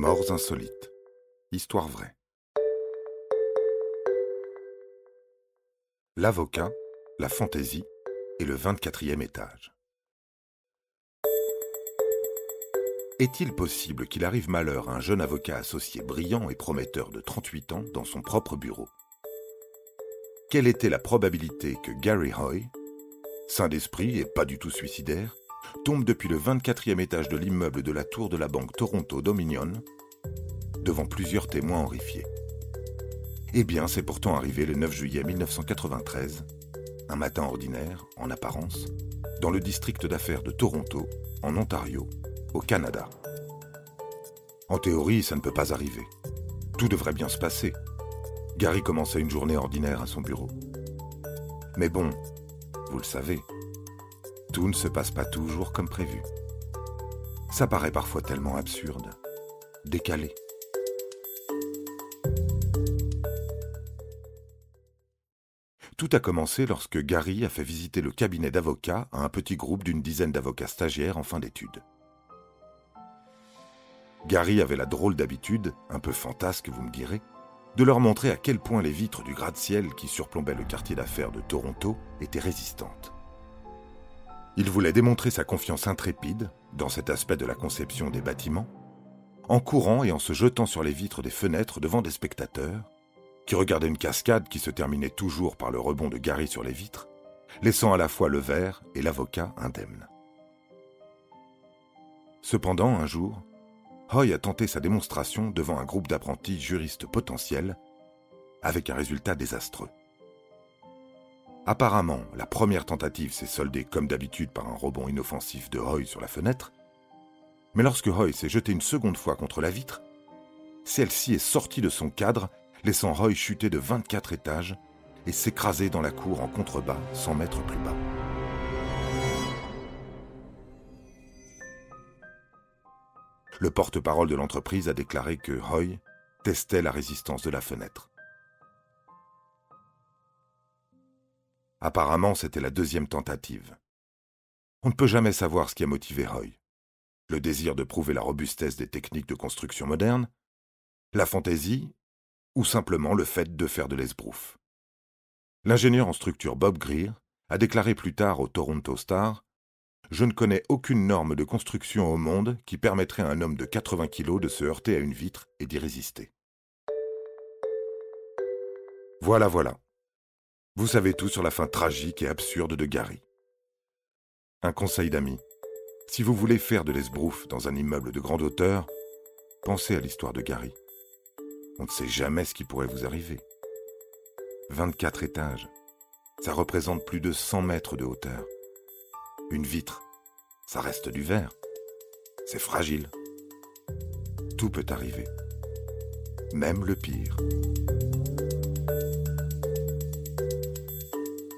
Morts insolites. Histoire vraie. L'avocat, la fantaisie et le 24e étage. Est-il possible qu'il arrive malheur à un jeune avocat associé brillant et prometteur de 38 ans dans son propre bureau? Quelle était la probabilité que Gary Hoy, saint d'esprit et pas du tout suicidaire, tombe depuis le 24e étage de l'immeuble de la tour de la banque Toronto Dominion, devant plusieurs témoins horrifiés Eh bien, c'est pourtant arrivé le 9 juillet 1993, un matin ordinaire, en apparence, dans le district d'affaires de Toronto, en Ontario, au Canada. En théorie, ça ne peut pas arriver. Tout devrait bien se passer. Gary commençait une journée ordinaire à son bureau. Mais bon, vous le savez, tout ne se passe pas toujours comme prévu. Ça paraît parfois tellement absurde, décalé. Tout a commencé lorsque Gary a fait visiter le cabinet d'avocats à un petit groupe d'une dizaine d'avocats stagiaires en fin d'études. Gary avait la drôle d'habitude, un peu fantasque vous me direz, de leur montrer à quel point les vitres du gratte-ciel qui surplombaient le quartier d'affaires de Toronto étaient résistantes. Il voulait démontrer sa confiance intrépide dans cet aspect de la conception des bâtiments, en courant et en se jetant sur les vitres des fenêtres devant des spectateurs, qui regardaient une cascade qui se terminait toujours par le rebond de Gary sur les vitres, laissant à la fois le verre et l'avocat indemnes. Cependant, un jour, Hoy a tenté sa démonstration devant un groupe d'apprentis juristes potentiels, avec un résultat désastreux. Apparemment, la première tentative s'est soldée comme d'habitude par un rebond inoffensif de Hoy sur la fenêtre, mais lorsque Hoy s'est jeté une seconde fois contre la vitre, celle-ci est sortie de son cadre, laissant Hoy chuter de 24 étages et s'écraser dans la cour en contrebas 100 mètres plus bas. Le porte-parole de l'entreprise a déclaré que Hoy testait la résistance de la fenêtre. Apparemment, c'était la deuxième tentative. On ne peut jamais savoir ce qui a motivé Hoy. Le désir de prouver la robustesse des techniques de construction modernes, la fantaisie, ou simplement le fait de faire de l'esbrouf. L'ingénieur en structure Bob Greer a déclaré plus tard au Toronto Star Je ne connais aucune norme de construction au monde qui permettrait à un homme de 80 kilos de se heurter à une vitre et d'y résister. Voilà, voilà. Vous savez tout sur la fin tragique et absurde de Gary. Un conseil d'amis. Si vous voulez faire de l'esbrouf dans un immeuble de grande hauteur, pensez à l'histoire de Gary. On ne sait jamais ce qui pourrait vous arriver. 24 étages. Ça représente plus de 100 mètres de hauteur. Une vitre. Ça reste du verre. C'est fragile. Tout peut arriver. Même le pire.